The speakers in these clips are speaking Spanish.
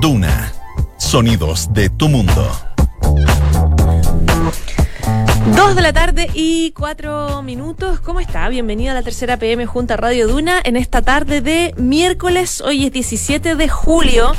Duna. Sonidos de tu mundo. Dos de la tarde y cuatro minutos. ¿Cómo está? Bienvenido a la tercera PM junto a Radio Duna en esta tarde de miércoles. Hoy es 17 de julio.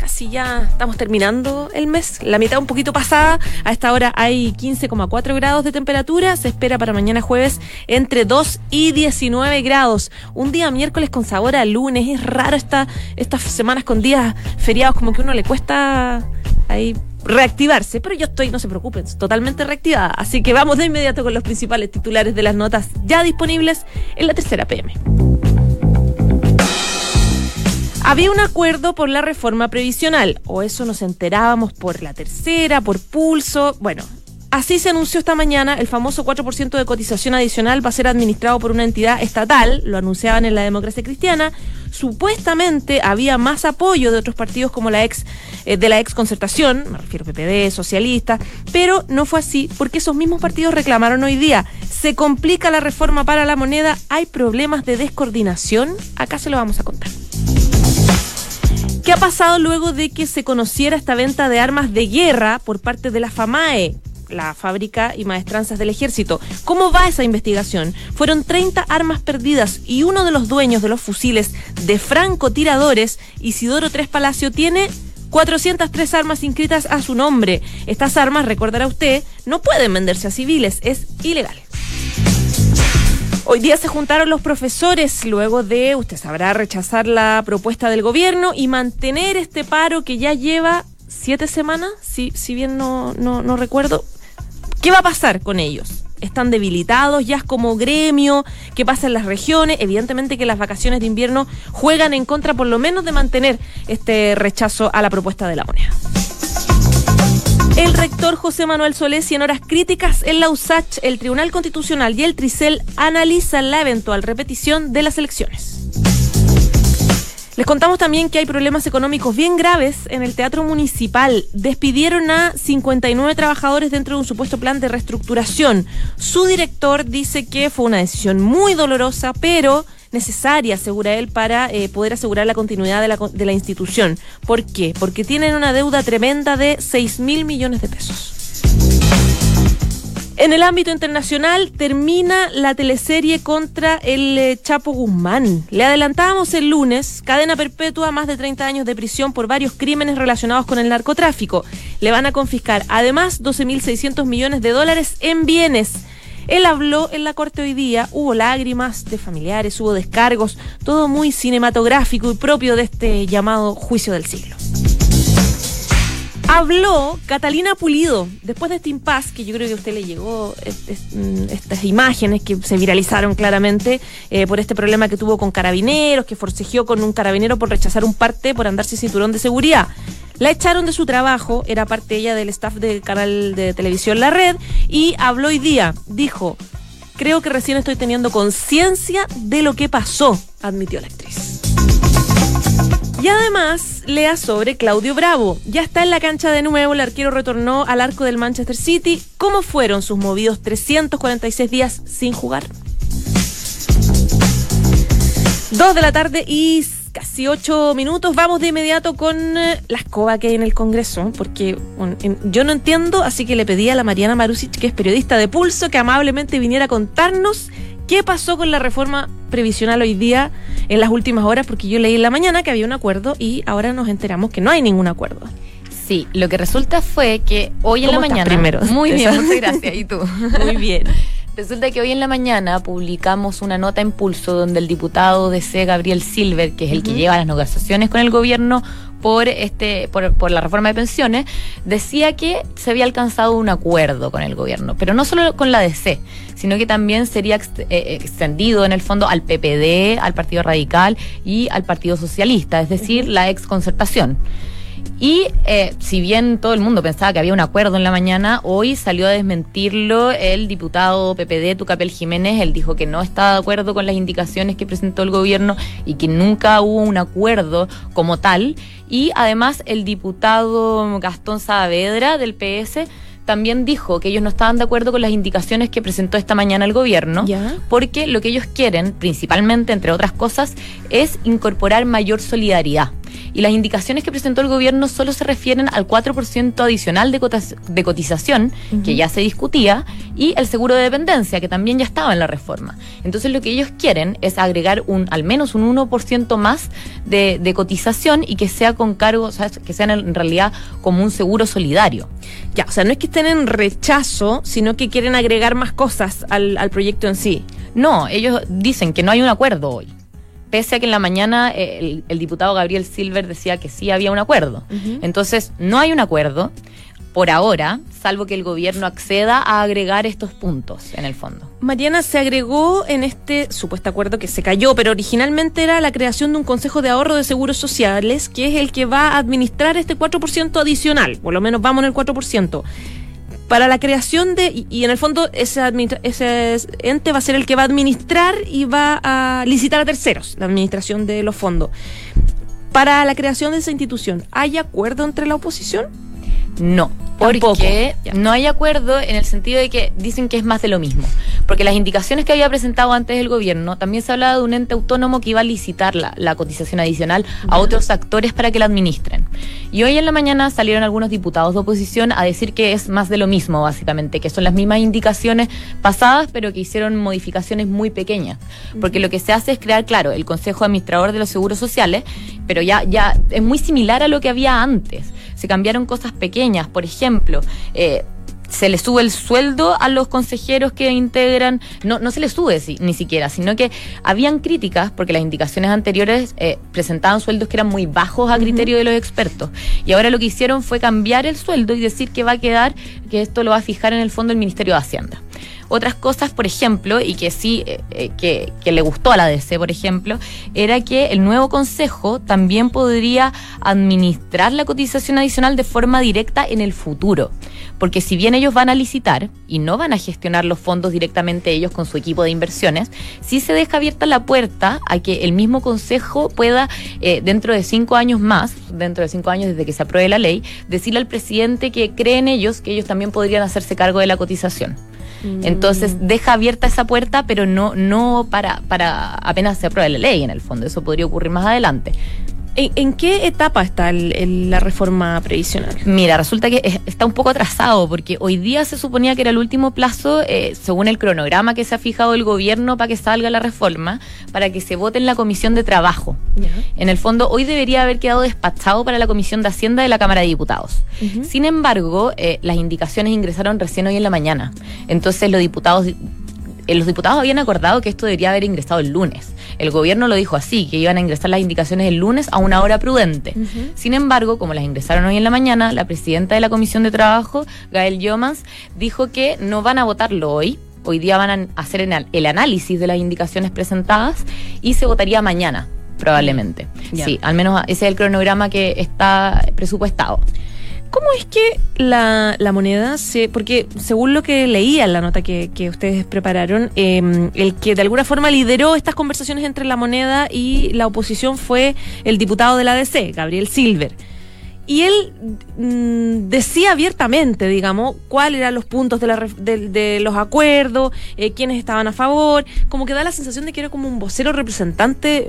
Casi ya estamos terminando el mes, la mitad un poquito pasada. A esta hora hay 15,4 grados de temperatura. Se espera para mañana jueves entre 2 y 19 grados. Un día miércoles con sabor a lunes. Es raro esta, estas semanas con días feriados, como que uno le cuesta ahí reactivarse, pero yo estoy, no se preocupen, totalmente reactivada. Así que vamos de inmediato con los principales titulares de las notas ya disponibles en la tercera PM. Había un acuerdo por la reforma previsional, o eso nos enterábamos por la tercera, por pulso. Bueno, Así se anunció esta mañana, el famoso 4% de cotización adicional va a ser administrado por una entidad estatal, lo anunciaban en la democracia cristiana. Supuestamente había más apoyo de otros partidos como la ex eh, de la ex concertación, me refiero a PPD, socialista, pero no fue así porque esos mismos partidos reclamaron hoy día, se complica la reforma para la moneda, hay problemas de descoordinación, acá se lo vamos a contar. ¿Qué ha pasado luego de que se conociera esta venta de armas de guerra por parte de la FAMAE? la fábrica y maestranzas del ejército. ¿Cómo va esa investigación? Fueron 30 armas perdidas y uno de los dueños de los fusiles de francotiradores, Isidoro Tres Palacio, tiene 403 armas inscritas a su nombre. Estas armas, recordará usted, no pueden venderse a civiles, es ilegal. Hoy día se juntaron los profesores luego de, usted sabrá, rechazar la propuesta del gobierno y mantener este paro que ya lleva siete semanas, si, si bien no, no, no recuerdo, ¿Qué va a pasar con ellos? están debilitados, ya es como gremio, qué pasa en las regiones. Evidentemente que las vacaciones de invierno juegan en contra por lo menos de mantener este rechazo a la propuesta de la ONEA. El rector José Manuel Solés y en horas críticas en la USACH, el Tribunal Constitucional y el Tricel analizan la eventual repetición de las elecciones. Les contamos también que hay problemas económicos bien graves en el Teatro Municipal. Despidieron a 59 trabajadores dentro de un supuesto plan de reestructuración. Su director dice que fue una decisión muy dolorosa, pero necesaria, asegura él, para eh, poder asegurar la continuidad de la, de la institución. ¿Por qué? Porque tienen una deuda tremenda de 6 mil millones de pesos. En el ámbito internacional termina la teleserie contra el eh, Chapo Guzmán. Le adelantábamos el lunes, cadena perpetua, más de 30 años de prisión por varios crímenes relacionados con el narcotráfico. Le van a confiscar además 12.600 millones de dólares en bienes. Él habló en la corte hoy día, hubo lágrimas de familiares, hubo descargos, todo muy cinematográfico y propio de este llamado juicio del siglo. Habló Catalina Pulido, después de este impasse, que yo creo que a usted le llegó mm, estas imágenes que se viralizaron claramente eh, por este problema que tuvo con carabineros, que forcejeó con un carabinero por rechazar un parte por andarse cinturón de seguridad. La echaron de su trabajo, era parte ella del staff del canal de televisión La Red, y habló hoy día, dijo, creo que recién estoy teniendo conciencia de lo que pasó, admitió la actriz. Y además, lea sobre Claudio Bravo. Ya está en la cancha de nuevo, el arquero retornó al arco del Manchester City. ¿Cómo fueron sus movidos 346 días sin jugar? Dos de la tarde y casi ocho minutos. Vamos de inmediato con eh, la escoba que hay en el Congreso, porque yo no entiendo, así que le pedí a la Mariana Marusic, que es periodista de Pulso, que amablemente viniera a contarnos qué pasó con la reforma previsional hoy día en las últimas horas, porque yo leí en la mañana que había un acuerdo y ahora nos enteramos que no hay ningún acuerdo. Sí, lo que resulta fue que hoy en la mañana. Primero. Muy bien, muchas gracias. ¿Y tú? Muy bien. Resulta que hoy en la mañana publicamos una nota en pulso donde el diputado de C, Gabriel Silver, que es el que lleva las negociaciones con el gobierno por este por, por, la reforma de pensiones, decía que se había alcanzado un acuerdo con el gobierno, pero no solo con la DC, sino que también sería eh, extendido en el fondo al PPD, al Partido Radical y al Partido Socialista, es decir, la ex concertación. Y eh, si bien todo el mundo pensaba que había un acuerdo en la mañana, hoy salió a desmentirlo el diputado PPD, Tucapel Jiménez. Él dijo que no estaba de acuerdo con las indicaciones que presentó el gobierno y que nunca hubo un acuerdo como tal. Y además el diputado Gastón Saavedra del PS también dijo que ellos no estaban de acuerdo con las indicaciones que presentó esta mañana el gobierno, porque lo que ellos quieren, principalmente, entre otras cosas, es incorporar mayor solidaridad. Y las indicaciones que presentó el gobierno solo se refieren al 4% adicional de, de cotización, que ya se discutía, y el seguro de dependencia, que también ya estaba en la reforma. Entonces lo que ellos quieren es agregar un al menos un 1% más de, de, cotización y que sea con cargo, o sea, que sean en realidad como un seguro solidario. Ya, o sea, no es que estén en rechazo, sino que quieren agregar más cosas al, al proyecto en sí. No, ellos dicen que no hay un acuerdo hoy pese a que en la mañana eh, el, diputado Gabriel Silver decía que sí había un acuerdo. Entonces, no hay un acuerdo por ahora, salvo que el gobierno acceda a agregar estos puntos en el fondo. Mariana, se agregó en este supuesto acuerdo que se cayó, pero originalmente era la creación de un Consejo de Ahorro de Seguros Sociales, que es el que va a administrar este 4% adicional, por lo menos vamos en el 4% para la creación de, y, en el fondo ese, ese ente va a ser el que va a administrar y va a licitar a terceros la administración de los fondos. Para la creación de esa institución, ¿hay acuerdo entre la oposición? No, porque no hay acuerdo en el sentido de que dicen que es más de lo mismo. Porque las indicaciones que había presentado antes el gobierno, también se hablaba de un ente autónomo que iba a licitar la, cotización adicional a otros actores para que la administren. Y hoy en la mañana salieron algunos diputados de oposición a decir que es más de lo mismo, básicamente, que son las mismas indicaciones pasadas, pero que hicieron modificaciones muy pequeñas. Porque lo que se hace es crear, claro, el Consejo Administrador de los Seguros Sociales, pero ya, ya es muy similar a lo que había antes se cambiaron cosas pequeñas, por ejemplo, eh, se le sube el sueldo a los consejeros que integran, no, no se le sube ni siquiera, sino que habían críticas porque las indicaciones anteriores eh, presentaban sueldos que eran muy bajos a criterio de los expertos. Y ahora lo que hicieron fue cambiar el sueldo y decir que va a quedar, que esto lo va a fijar en el fondo el Ministerio de Hacienda. Otras cosas, por ejemplo, y que sí, eh, eh, que, que, le gustó a la DC, por ejemplo, era que el nuevo consejo también podría administrar la cotización adicional de forma directa en el futuro. Porque si bien ellos van a licitar y no van a gestionar los fondos directamente ellos con su equipo de inversiones, sí se deja abierta la puerta a que el mismo consejo pueda, eh, dentro de cinco años más, dentro de cinco años desde que se apruebe la ley, decirle al presidente que creen ellos que ellos también podrían hacerse cargo de la cotización. Mm. Entonces deja abierta esa puerta, pero no, no para, para apenas se apruebe la ley en el fondo. Eso podría ocurrir más adelante. ¿En, qué etapa está la reforma previsional? Mira, resulta que está un poco atrasado porque hoy día se suponía que era el último plazo, eh, según el cronograma que se ha fijado el gobierno para que salga la reforma, para que se vote en la Comisión de Trabajo. En el fondo, hoy debería haber quedado despachado para la Comisión de Hacienda de la Cámara de Diputados. Sin embargo, eh, las indicaciones ingresaron recién hoy en la mañana. Entonces, los diputados los diputados habían acordado que esto debería haber ingresado el lunes. El gobierno lo dijo así, que iban a ingresar las indicaciones el lunes a una hora prudente. Sin embargo, como las ingresaron hoy en la mañana, la presidenta de la Comisión de Trabajo, Gael Yomans, dijo que no van a votarlo hoy, Hoy día van a hacer el análisis de las indicaciones presentadas y se votaría mañana, probablemente. Sí, al menos ese es el cronograma que está presupuestado. ¿Cómo es que la, moneda se.? Porque según lo que leía en la nota que, ustedes prepararon, em, el que de alguna forma lideró estas conversaciones entre la moneda y la oposición fue el diputado de la ADC, Gabriel Silver y él mm, decía abiertamente, digamos, cuáles eran los puntos de, los acuerdos, eh, quiénes estaban a favor, como que da la sensación de que era como un vocero representante,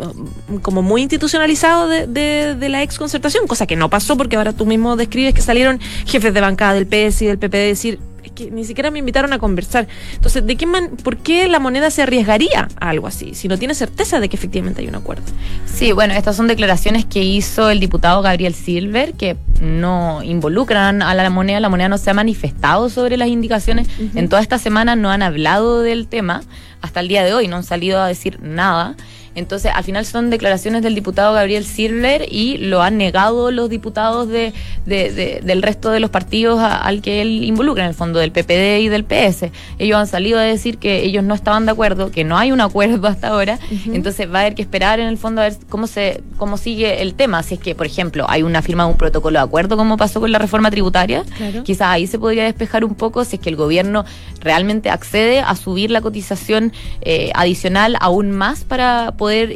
mm, como muy institucionalizado de, la ex concertación, cosa que no pasó porque ahora tú mismo describes que salieron jefes de bancada del PS y del PP a decir, que ni siquiera me invitaron a conversar. Entonces, ¿de qué man, ¿por qué la moneda se arriesgaría a algo así si no tiene certeza de que efectivamente hay un acuerdo? Sí, bueno, estas son declaraciones que hizo el diputado Gabriel Silver que no involucran a la moneda. La moneda no se ha manifestado sobre las indicaciones. En toda esta semana no han hablado del tema. Hasta el día de hoy no han salido a decir nada. Entonces, al final son declaraciones del diputado Gabriel Silver y lo han negado los diputados de, del resto de los partidos al que él involucra, en el fondo del PPD y del PS. Ellos han salido a decir que ellos no estaban de acuerdo, que no hay un acuerdo hasta ahora. Entonces, va a haber que esperar en el fondo a ver cómo, se, cómo sigue el tema. Si es que, por ejemplo, hay una firma de un protocolo de acuerdo, como pasó con la reforma tributaria, quizás ahí se podría despejar un poco si es que el gobierno realmente accede a subir la cotización cotización eh, adicional aún más para poder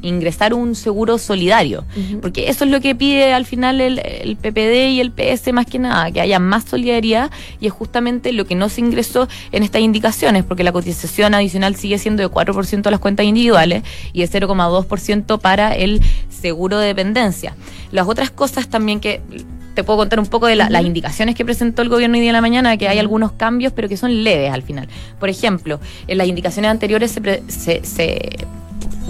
ingresar un seguro solidario. Porque eso es lo que pide al final el, el, PPD y el PS más que nada, que haya más solidaridad y es justamente lo que no se ingresó en estas indicaciones, porque la cotización adicional sigue siendo de 4% a las cuentas individuales y de 0,2% para el seguro de dependencia. Las otras cosas también que te puedo contar un poco de las indicaciones que presentó el gobierno hoy día en la mañana, que hay algunos cambios, pero que son leves al final. Por ejemplo, en las indicaciones anteriores se, se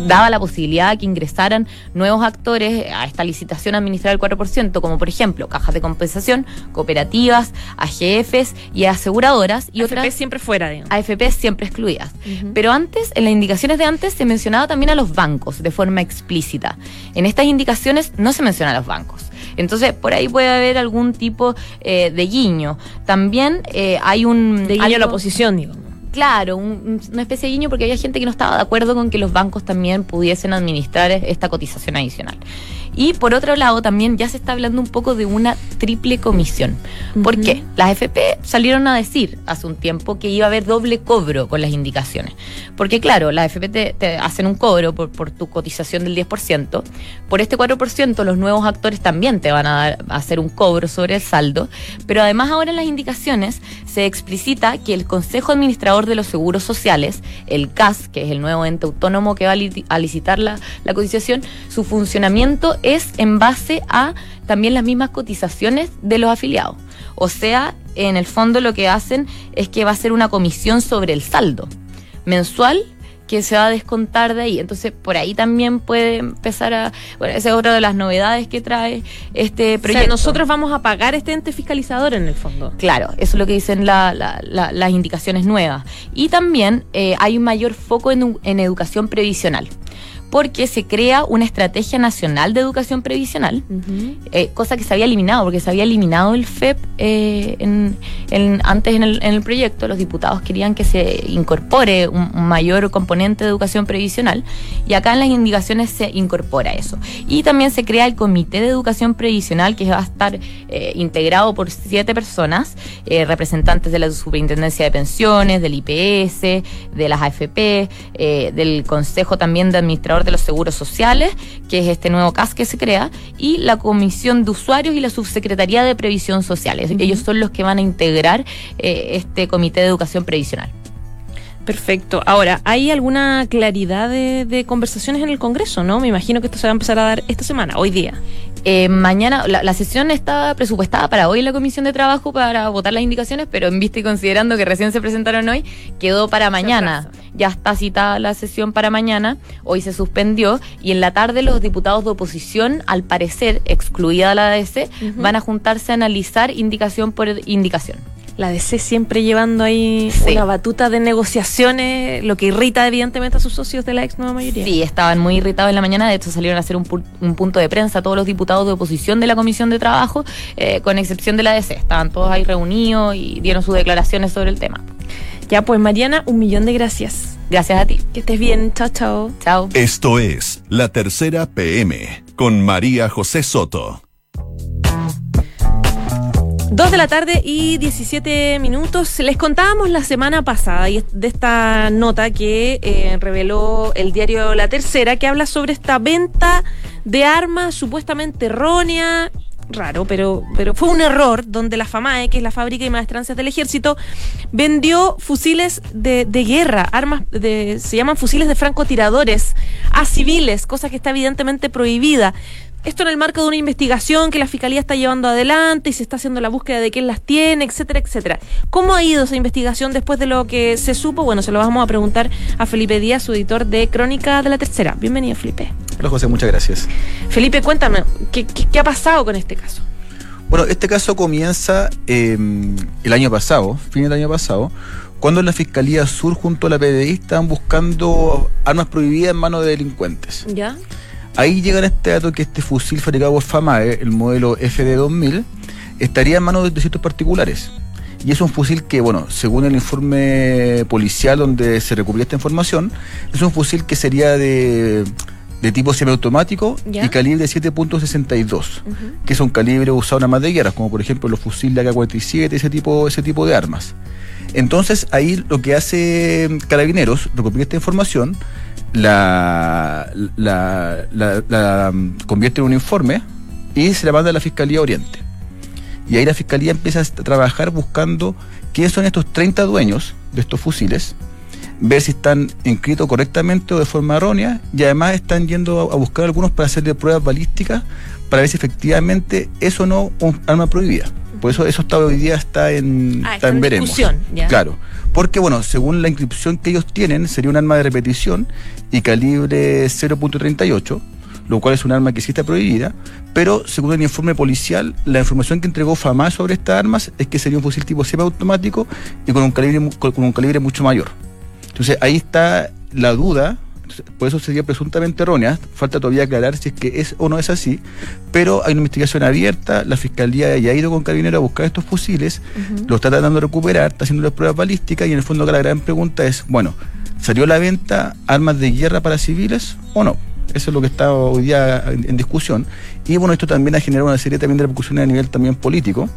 daba la posibilidad de que ingresaran nuevos actores a esta licitación administrar el 4%, como por ejemplo cajas de compensación, cooperativas, AGFs y aseguradoras y AFP siempre fuera, digamos. AFP siempre excluidas. Pero antes, en las indicaciones de antes, se mencionaba también a los bancos de forma explícita. En estas indicaciones no se menciona a los bancos. Entonces, por ahí puede haber algún tipo eh, de guiño. También eh, hay un... De guiño a la oposición, digamos claro, una especie de guiño porque había gente que no estaba de acuerdo con que los bancos también pudiesen administrar esta cotización adicional. Y por otro lado, también ya se está hablando un poco de una triple comisión. ¿Por qué? Las FP salieron a decir hace un tiempo que iba a haber doble cobro con las indicaciones. Porque claro, las FP te, hacen un cobro por, por, tu cotización del 10%. Por este 4%, los nuevos actores también te van a, dar, a hacer un cobro sobre el saldo. Pero además ahora en las indicaciones se explicita que el Consejo Administrador de los Seguros Sociales, el CAS, que es el nuevo ente autónomo que va a licitar la, la cotización, su funcionamiento es en base a también las mismas cotizaciones de los afiliados. O sea, en el fondo lo que hacen es que va a ser una comisión sobre el saldo mensual que se va a descontar de ahí. Entonces, por ahí también puede empezar a... Bueno, esa es otra de las novedades que trae este proyecto. O sea, nosotros vamos a pagar este ente fiscalizador en el fondo. Claro, eso es lo que dicen las indicaciones nuevas. Y también eh, hay un mayor foco en, en educación previsional porque se crea una estrategia nacional de educación previsional, eh, cosa que se había eliminado, porque se había eliminado el FEP eh, antes en el, proyecto. Los diputados querían que se incorpore un, mayor componente de educación previsional y acá en las indicaciones se incorpora eso. Y también se crea el Comité de Educación Previsional que va a estar eh, integrado por siete personas, representantes de la Superintendencia de Pensiones, del IPS, de las AFP, del Consejo también de Administradores de los Seguros Sociales, que es este nuevo CAS que se crea, y la Comisión de Usuarios y la Subsecretaría de Previsión Social. Ellos son los que van a integrar eh, este Comité de Educación Previsional. Perfecto. Ahora, ¿hay alguna claridad de, conversaciones en el Congreso, no? Me imagino que esto se va a empezar a dar esta semana, hoy día. Eh, mañana, la, sesión está presupuestada para hoy en la Comisión de Trabajo para votar las indicaciones, pero en vista y considerando que recién se presentaron hoy, quedó para mañana. Ya está citada la sesión para mañana, hoy se suspendió y en la tarde los diputados de oposición, al parecer, excluida la ADC, van a juntarse a analizar indicación por indicación la DC siempre llevando ahí una batuta de negociaciones, lo que irrita evidentemente a sus socios de la ex nueva mayoría. Sí, estaban muy irritados en la mañana, de hecho salieron a hacer un, punto de prensa todos los diputados de oposición de la Comisión de Trabajo, eh, con excepción de la DC, estaban todos ahí reunidos y dieron sus declaraciones sobre el tema. Ya pues Mariana, un millón de gracias. Gracias a ti. Que estés bien. Chao, chao. Chao. Esto es La Tercera PM con María José Soto. Dos de la tarde y 17 minutos. Les contábamos la semana pasada de esta nota que eh, reveló el diario La Tercera, que habla sobre esta venta de armas supuestamente errónea. Raro, pero, pero fue un error donde la FAMAE, que es la fábrica y maestrancias del ejército, vendió fusiles de, de guerra, armas de, se llaman fusiles de francotiradores a civiles, cosa que está evidentemente prohibida. Esto en el marco de una investigación que la Fiscalía está llevando adelante y se está haciendo la búsqueda de quién las tiene, etcétera, etcétera. ¿Cómo ha ido esa investigación después de lo que se supo? Bueno, se lo vamos a preguntar a Felipe Díaz, su editor de Crónica de la Tercera. Bienvenido, Felipe. Hola, José, muchas gracias. Felipe, cuéntame, ¿qué, ha pasado con este caso? Bueno, este caso comienza em, el año pasado, fin del año pasado, cuando la Fiscalía Sur junto a la PDI estaban buscando armas prohibidas en manos de delincuentes. ¿Ya? Ahí llegan este dato que este fusil fabricado por FAMAE, el modelo FD2000, estaría en manos de ciertos particulares. Y es un fusil que, bueno, según el informe policial donde se recupera esta información, es un fusil que sería de, tipo semiautomático y calibre 7.62, que es un calibre usado en armas de guerra, como por ejemplo los fusiles AK-47, ese tipo, ese tipo de armas. Entonces ahí lo que hace Carabineros, recopila esta información, la, la, la, mm, convierte en un informe y se la manda a la Fiscalía Oriente. Y ahí la Fiscalía empieza a trabajar buscando quiénes son estos 30 dueños de estos fusiles, ver si están inscritos correctamente o de forma errónea, y además están yendo a buscar algunos para hacerle pruebas balísticas para ver si efectivamente es o no un arma prohibida. Por eso eso está hoy día está en, Ah, está en veremos. ya. Claro. Porque bueno, según la inscripción que ellos tienen, sería un arma de repetición y calibre 0.38, lo cual es un arma que sí está prohibida, pero según el informe policial, la información que entregó FAMA sobre estas armas es que sería un fusil tipo semiautomático y con un calibre con un calibre mucho mayor. Entonces ahí está la duda, por eso sería presuntamente errónea, falta todavía aclarar si es que es o no es así, pero hay una investigación abierta, la fiscalía ya ha ido con Carabinero a buscar estos fusiles, lo está tratando de recuperar, está haciendo las pruebas balísticas y en el fondo acá la gran pregunta es, bueno, ¿salió a la venta armas de guerra para civiles o no? Eso es lo que está hoy día en, en discusión. Y bueno, esto también ha generado una serie también de repercusiones a nivel también político,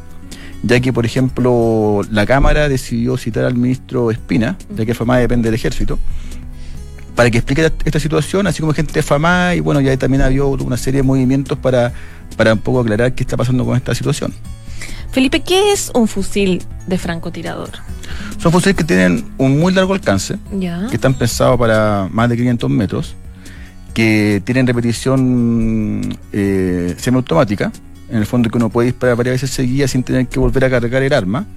ya que, por ejemplo, la Cámara decidió citar al ministro Espina, ya que FAMA depende del ejército, para que explique esta- esta situación, así como gente FAMA, y bueno, ya también había una serie de movimientos para, para un poco aclarar qué está pasando con esta situación. Felipe, ¿qué es un fusil de francotirador? Son fusiles que tienen un muy largo alcance, que están pensados para más de 500 metros, que tienen repetición eh, semiautomática, en el fondo que uno puede disparar varias veces seguidas sin tener que volver a cargar el arma,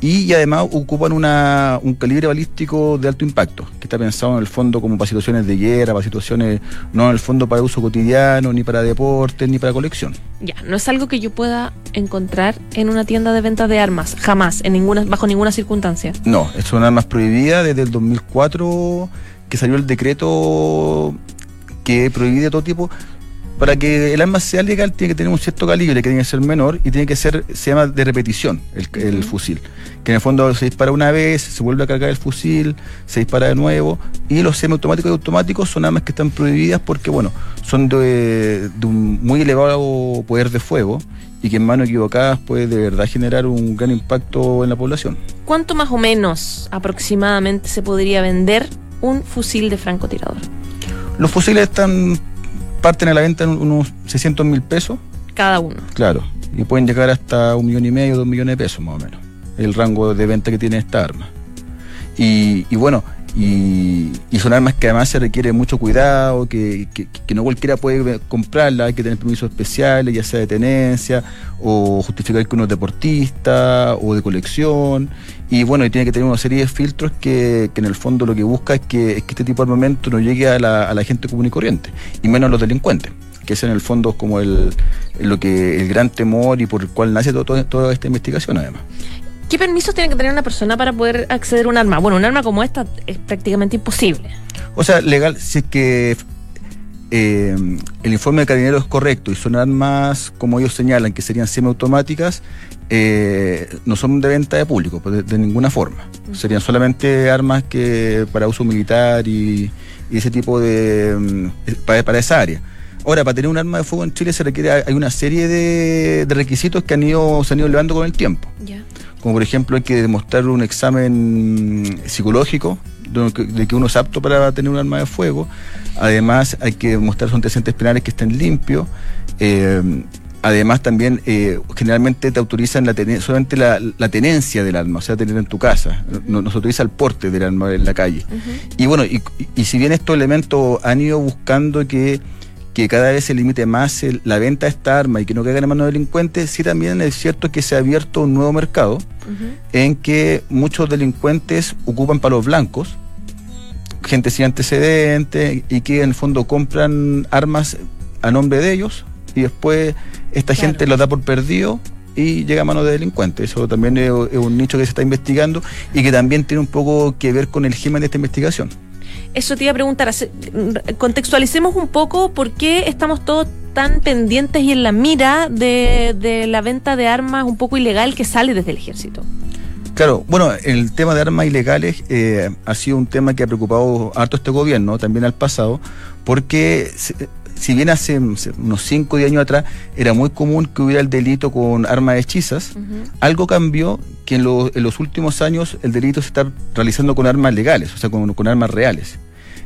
y además ocupan una, un calibre balístico de alto impacto, que está pensado en el fondo como para situaciones de guerra, para situaciones, no en el fondo para uso cotidiano, ni para deporte, ni para colección. Ya, no es algo que yo pueda encontrar en una tienda de venta de armas, jamás, en ninguna, bajo ninguna circunstancia. No, son armas prohibidas desde el 2004 que salió el decreto que prohíbe todo tipo. Para que el arma sea legal tiene que tener un cierto calibre, que tiene que ser menor y tiene que ser, se llama de repetición el, fusil. Que en el fondo se dispara una vez, se vuelve a cargar el fusil, se dispara de nuevo. Y los semiautomáticos y automáticos son armas que están prohibidas porque, bueno, son de, de un muy elevado poder de fuego y que en manos equivocadas puede de verdad generar un gran impacto en la población. ¿Cuánto más o menos aproximadamente se podría vender un fusil de francotirador? Los fusiles están parten a la venta en unos 600 mil pesos, Cada uno. claro, y pueden llegar hasta un millón y medio, dos millones de pesos más o menos, el rango de venta que tiene esta arma. Y, y bueno, y, y son armas que además se requiere mucho cuidado, que, que- que no cualquiera puede comprarla, hay que tener permisos especiales, ya sea de tenencia, o justificar que uno es deportista, o de colección, y bueno, y tiene que tener una serie de filtros que, que en el fondo lo que busca es que, es que este tipo de armamento no llegue a la, a la gente común y corriente, y menos a los delincuentes, que es en el fondo como el, lo que el gran temor y por el cual nace todo- toda esta investigación además. ¿Qué permisos tiene que tener una persona para poder acceder a un arma? Bueno, un arma como esta es prácticamente imposible. O sea, legal, si es que eh, el informe de carabinero es correcto y son armas, como ellos señalan, que serían semiautomáticas, eh, no son de venta de público, pues, de, de ninguna forma. Serían solamente armas que para uso militar y, y ese tipo de. mm, para, para esa área. Ahora, para tener un arma de fuego en Chile se requiere, hay una serie de, de requisitos que han ido, se han ido elevando con el tiempo Ya. Como por ejemplo hay que demostrar un examen psicológico de que, uno es apto para tener un arma de fuego. Además hay que demostrar sus antecedentes penales que estén limpios. Eh, además también eh, generalmente te autorizan la tene- solamente la, la tenencia del arma, o sea, tener en tu casa. No, no se autoriza el porte del arma en la calle. Y bueno, y si bien estos elementos han ido buscando que, que cada vez se limite más el- la venta de esta arma y que no caigan en manos de delincuentes, sí también es cierto que se ha abierto un nuevo mercado en que muchos delincuentes ocupan palos blancos, gente sin antecedentes y que en el fondo compran armas a nombre de ellos y después esta Claro. gente lo da por perdido y llega a manos de delincuentes. Eso también es, es un nicho que se está investigando y que también tiene un poco que ver con el germen de esta investigación. Eso te iba a preguntar. Contextualicemos un poco por qué estamos todos tan pendientes y en la mira de, la venta de armas un poco ilegal que sale desde el ejército. Claro, bueno, el tema de armas ilegales eh, ha sido un tema que ha preocupado harto este gobierno, también al pasado, porque si bien hace unos 5 o 10 años atrás era muy común que hubiera el delito con armas hechizas, algo cambió que en, los últimos años el delito se está realizando con armas legales, o sea, con, con armas reales.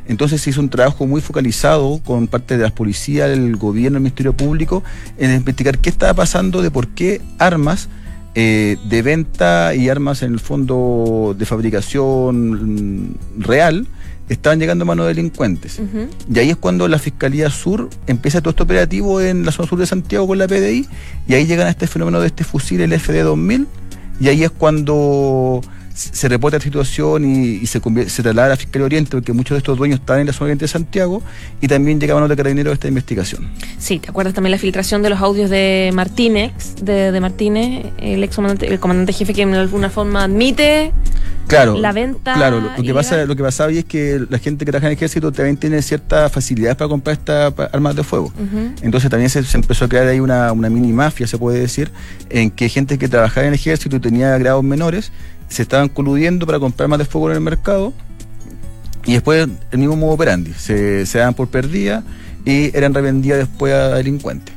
Entonces se hizo un trabajo muy focalizado con parte de las policías, el gobierno, el Ministerio Público, en investigar qué estaba pasando, de por qué armas eh, de venta y armas en el fondo de fabricación real estaban llegando a manos de delincuentes. Y ahí es cuando la Fiscalía Sur empieza todo este operativo en la zona sur de Santiago con la PDI, y ahí llegan a este fenómeno de este fusil, el FD2000, y ahí es cuando se reporta la situación y, se, se traslada a la Fiscalía Oriente, porque muchos de estos dueños están en la zona oriente de Santiago, y también llega a manos de esta investigación. Sí, ¿te acuerdas también la filtración de los audios de Martínez, de, Martínez, el ex comandante, el comandante jefe que en alguna forma admite claro, la venta. Claro, lo, que pasa, lo que pasa hoy es que la gente que trabaja en el ejército también tiene ciertas facilidades para comprar estas armas de fuego. Entonces también se, empezó a crear ahí una, una mini mafia, se puede decir, en que gente que trabajaba en el ejército y tenía grados menores se estaban coludiendo para comprar más de fuego en el mercado y después el mismo modo operandi, se, se daban por perdida y eran revendidas después a delincuentes.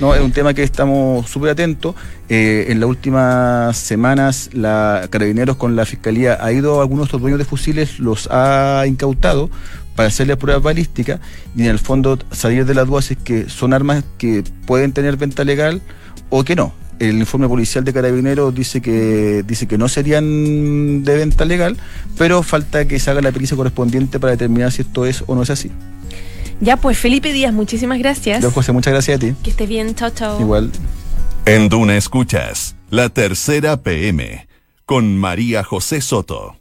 No, es un tema que estamos súper atentos. Eh, en las últimas semanas, la Carabineros con la Fiscalía ha ido a algunos de estos dueños de fusiles, los ha incautado para hacerle pruebas balísticas y en el fondo salir de las dudas es que son armas que pueden tener venta legal o que no el informe policial de Carabineros dice que dice que no serían de venta legal, pero falta que se haga la pericia correspondiente para determinar si esto es o no es así. Ya, pues Felipe Díaz, muchísimas gracias. Yo, José, muchas gracias a ti. Que estés bien, chao, chao. Igual. En Duna Escuchas, la tercera PM, con María José Soto.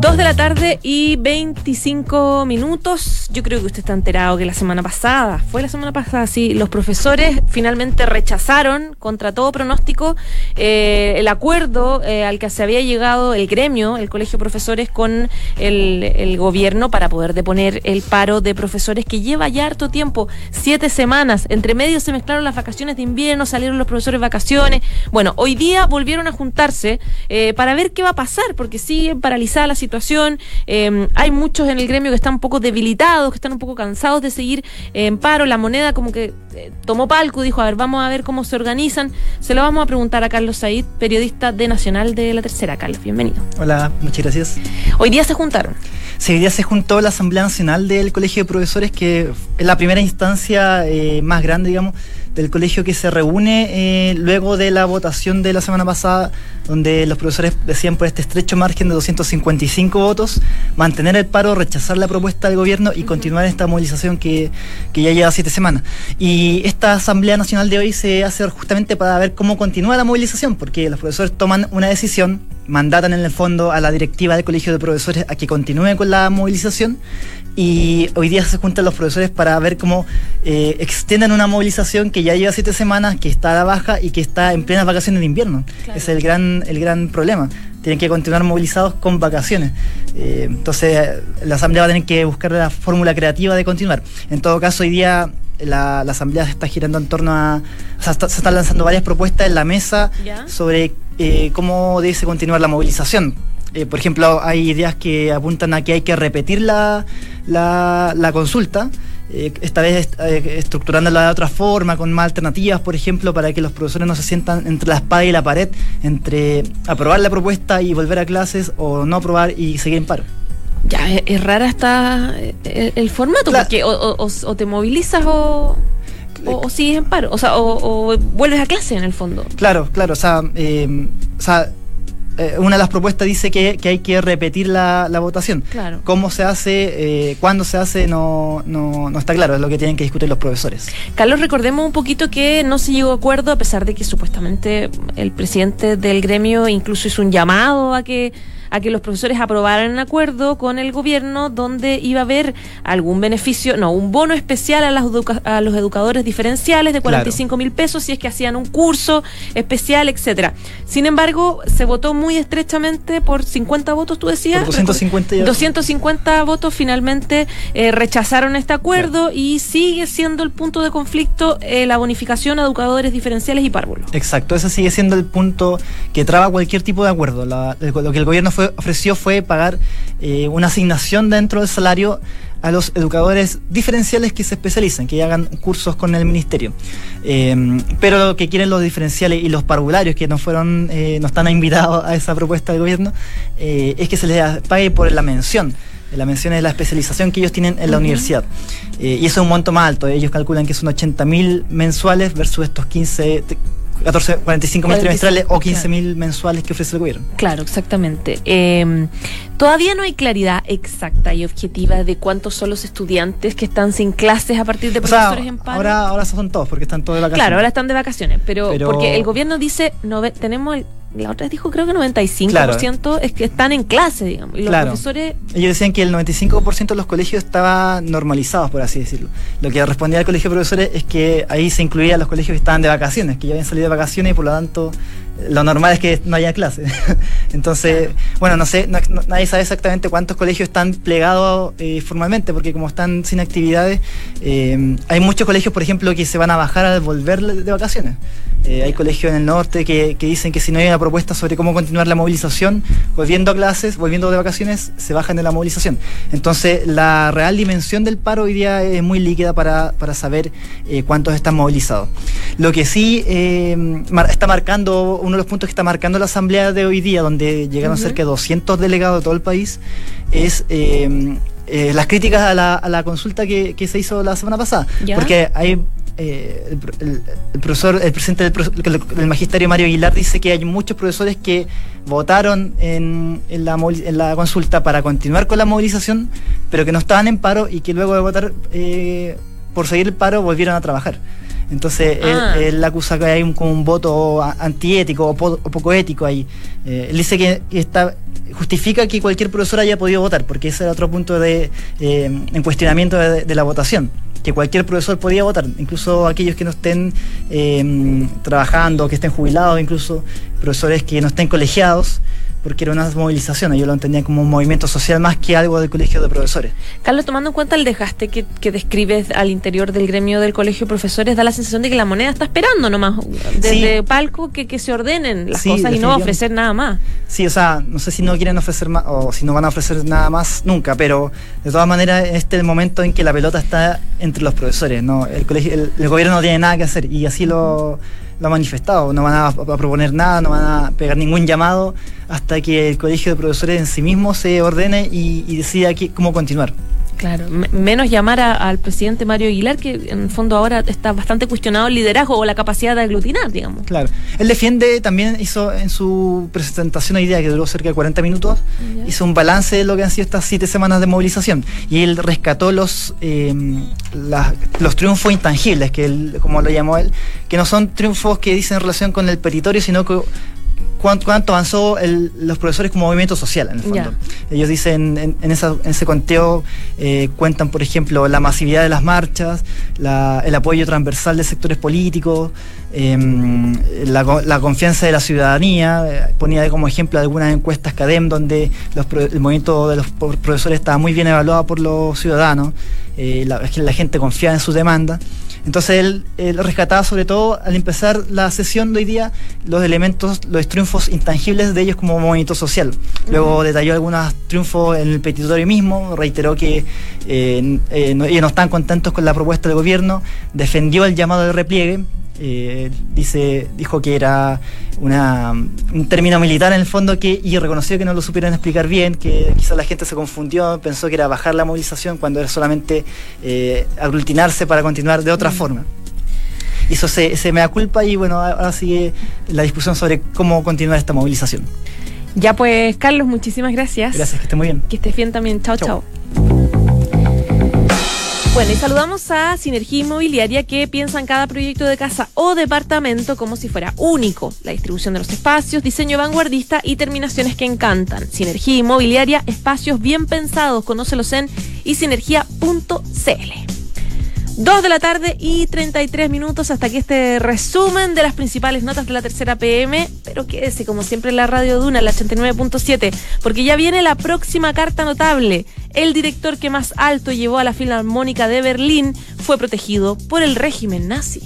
Dos de la tarde y 25 minutos. Yo creo que usted está enterado que la semana pasada, fue la semana pasada, sí, los profesores finalmente rechazaron, contra todo pronóstico, eh, el acuerdo eh, al que se había llegado el gremio, el Colegio de Profesores, con el, gobierno para poder deponer el paro de profesores que lleva ya harto tiempo, siete semanas. Entre medio se mezclaron las vacaciones de invierno, salieron los profesores de vacaciones. Bueno, hoy día volvieron a juntarse eh, para ver qué va a pasar, porque sigue paralizada la situación situación. Em, hay muchos en el gremio que están un poco debilitados, que están un poco cansados de seguir en paro. La moneda como que eh, tomó palco, dijo, a ver, vamos a ver cómo se organizan. Se lo vamos a preguntar a Carlos Said, periodista de Nacional de la Tercera. Carlos, bienvenido. Hola, muchas gracias. Hoy día se juntaron. Sí, hoy día se juntó la Asamblea Nacional del Colegio de Profesores, que es la primera instancia eh, más grande, digamos, del colegio que se reúne eh, luego de la votación de la semana pasada, donde los profesores decían por este estrecho margen de 255 votos, mantener el paro, rechazar la propuesta del gobierno y continuar esta movilización que, que ya lleva siete semanas. Y esta Asamblea Nacional de hoy se hace justamente para ver cómo continúa la movilización, porque los profesores toman una decisión mandatan en el fondo a la directiva del Colegio de Profesores a que continúe con la movilización y hoy día se juntan los profesores para ver cómo eh, extienden una movilización que ya lleva siete semanas, que está a la baja y que está en plenas vacaciones de invierno. Ese es el gran, el gran problema. Tienen que continuar movilizados con vacaciones. Eh, entonces la Asamblea va a tener que buscar la fórmula creativa de continuar. En todo caso, hoy día la, Asamblea se está girando en torno a... O sea, se están lanzando varias propuestas en la mesa sobre eh, cómo debe continuar la movilización. Eh, por ejemplo, hay ideas que apuntan a que hay que repetir la, la, consulta, eh, esta vez estructurándola de otra forma, con más alternativas, por ejemplo, para que los profesores no se sientan entre la espada y la pared, entre aprobar la propuesta y volver a clases o no aprobar y seguir en paro. Ya, es, rara está el, formato, porque o, te movilizas o o, sigues en paro, o sea, o, vuelves a clase en el fondo. Claro, claro, o sea, eh, o sea eh, una de las propuestas dice que, hay que repetir la, votación. Claro. Cómo se hace, eh, cuándo se hace, no, no, no está claro, es lo que tienen que discutir los profesores. Carlos, recordemos un poquito que no se llegó a acuerdo, a pesar de que supuestamente el presidente del gremio incluso hizo un llamado a que a que los profesores aprobaran un acuerdo con el gobierno donde iba a haber algún beneficio, no, un bono especial a, a los educadores diferenciales de 45 mil pesos si es que hacían un curso especial, etcétera. Sin embargo, se votó muy estrechamente por 50 votos, tú decías. 250 250 votos finalmente eh, rechazaron este acuerdo y sigue siendo el punto de conflicto eh, la bonificación a educadores diferenciales y párvulos. Exacto, ese sigue siendo el punto que traba cualquier tipo de acuerdo. lo que el gobierno ofreció fue pagar eh, una asignación dentro del salario a los educadores diferenciales que se especialican, que hagan cursos con el ministerio. Eh, pero lo que quieren los diferenciales y los parvularios que no fueron, eh, no están invitados a esa propuesta del gobierno, eh, es que se les pague por la mención. La mención es la especialización que ellos tienen en la universidad. Eh, y eso es un monto más alto. Ellos calculan que son 80 mil mensuales versus estos 15, 14, 45 mil trimestrales o 15 mil mensuales que ofrece el gobierno. Claro, exactamente. Eh, todavía no hay claridad exacta y objetiva de cuántos son los estudiantes que están sin clases a partir de O sea, profesores en paro. ahora, ahora son todos porque están todos de vacaciones. Claro, ahora están de vacaciones, pero, Pero- porque el gobierno dice, nove- tenemos, el- la otra vez dijo creo que 95% Claro. es que están en clase, digamos, y los Claro. profesores... Ellos decían que el 95% de los colegios estaban normalizados, por así decirlo. Lo que respondía el colegio de profesores es que ahí se incluían los colegios que estaban de vacaciones, que ya habían salido de vacaciones y por lo tanto lo normal es que no haya clase. Entonces, bueno, no sé, no- no- nadie sabe exactamente cuántos colegios están plegados eh, formalmente, porque como están sin actividades, eh, hay muchos colegios, por ejemplo, que se van a bajar al volver de vacaciones. Eh, hay colegios en el norte que, que dicen que si no hay una propuesta sobre cómo continuar la movilización, volviendo a clases, volviendo de vacaciones, se bajan de la movilización. Entonces, la real dimensión del paro hoy día es muy líquida para, para saber eh, cuántos están movilizados. Lo que sí eh, mar- está marcando, uno de los puntos que está marcando la asamblea de hoy día, donde llegaron cerca de 200 delegados de todo el país, es... eh, eh, las críticas a la, a la consulta que, que se hizo la semana pasada. Ya. Porque hay eh, el, el- el profesor, el presidente del, del magisterio Mario Aguilar dice que hay muchos profesores que votaron en, en la, movili- en la consulta para continuar con la movilización, pero que no estaban en paro y que luego de votar eh, por seguir el paro volvieron a trabajar. Entonces Ah. él, él acusa que hay un, como un voto antiético o, po- o poco ético ahí. Eh, él dice que, que está justifica que cualquier profesor haya podido votar, porque ese era otro punto de eh, en cuestionamiento de, de la votación que cualquier profesor podía votar, incluso aquellos que no estén eh, trabajando, que estén jubilados, incluso profesores que no estén colegiados, porque era una movilización, ellos lo entendían como un movimiento social más que algo del colegio de profesores. Carlos, tomando en cuenta el desgaste que, que describes al interior del gremio del colegio de profesores, da la sensación de que la moneda está esperando nomás, desde Sí. palco, que, que se ordenen las Sí, cosas y no va a ofrecer nada más. Sí, o sea, no sé si no quieren ofrecer más o si no van a ofrecer nada más nunca, pero de todas maneras este es el momento en que la pelota está entre los profesores, ¿no? El, colegio, el, el gobierno no tiene nada que hacer y así lo, lo ha manifestado, no van a, proponer nada, no van a pegar ningún llamado hasta que el colegio de profesores en sí mismo se ordene y, decida cómo continuar. Claro, me- menos llamar a- al presidente Mario Aguilar, que en el fondo ahora está bastante cuestionado el liderazgo o la capacidad de aglutinar, digamos. Claro. Él defiende, también hizo en su presentación hoy día, que duró cerca de 40 minutos, hizo un balance de lo que han sido estas siete semanas de movilización. Y él rescató los, eh, los triunfos intangibles, que él, como lo llamó él, que no son triunfos que dicen en relación con el territorio, sino que cuánto, cuánto avanzó el- los profesores como movimiento social, en el fondo. Ellos dicen, en, en esa- en ese conteo, eh, cuentan, por ejemplo, la masividad de las marchas, la- el apoyo transversal de sectores políticos, em, la, co- la confianza de la ciudadanía. eh, ponía ahí como ejemplo algunas encuestas CADEM donde los el movimiento de los profesores estaba muy bien evaluado por los ciudadanos, eh, la, la gente confiaba en sus demandas. Entonces él, él rescataba sobre todo al empezar la sesión de hoy día los elementos, los triunfos intangibles de ellos como movimiento social. Luego detalló algunos triunfos en el petitorio mismo, reiteró que eh, eh, no- ellos no están contentos con la propuesta del gobierno, defendió el llamado de repliegue, eh, dice, dijo que era una, un término militar en el fondo que, y reconoció que no lo supieron explicar bien, que quizás la gente se confundió, pensó que era bajar la movilización cuando era solamente eh, aglutinarse para continuar de otra forma. Hizo ese, ese mea culpa y bueno, ahora sigue la discusión sobre cómo continuar esta movilización. Ya pues, Carlos, muchísimas gracias. Gracias, que esté muy bien. Que estés bien también. Chao, chao. Bueno, y saludamos a Sinergia Inmobiliaria que piensa en cada proyecto de casa o departamento como si fuera único. La distribución de los espacios, diseño vanguardista y terminaciones que encantan. Sinergia Inmobiliaria, espacios bien pensados. Conócelos en isinergia.cl. Dos de la tarde y 33 minutos hasta que este resumen de las principales notas de la tercera PM, pero quédese como siempre en la radio Duna, la 89.7, porque ya viene la próxima carta notable. El director que más alto llevó a la Filarmónica de Berlín fue protegido por el régimen nazi.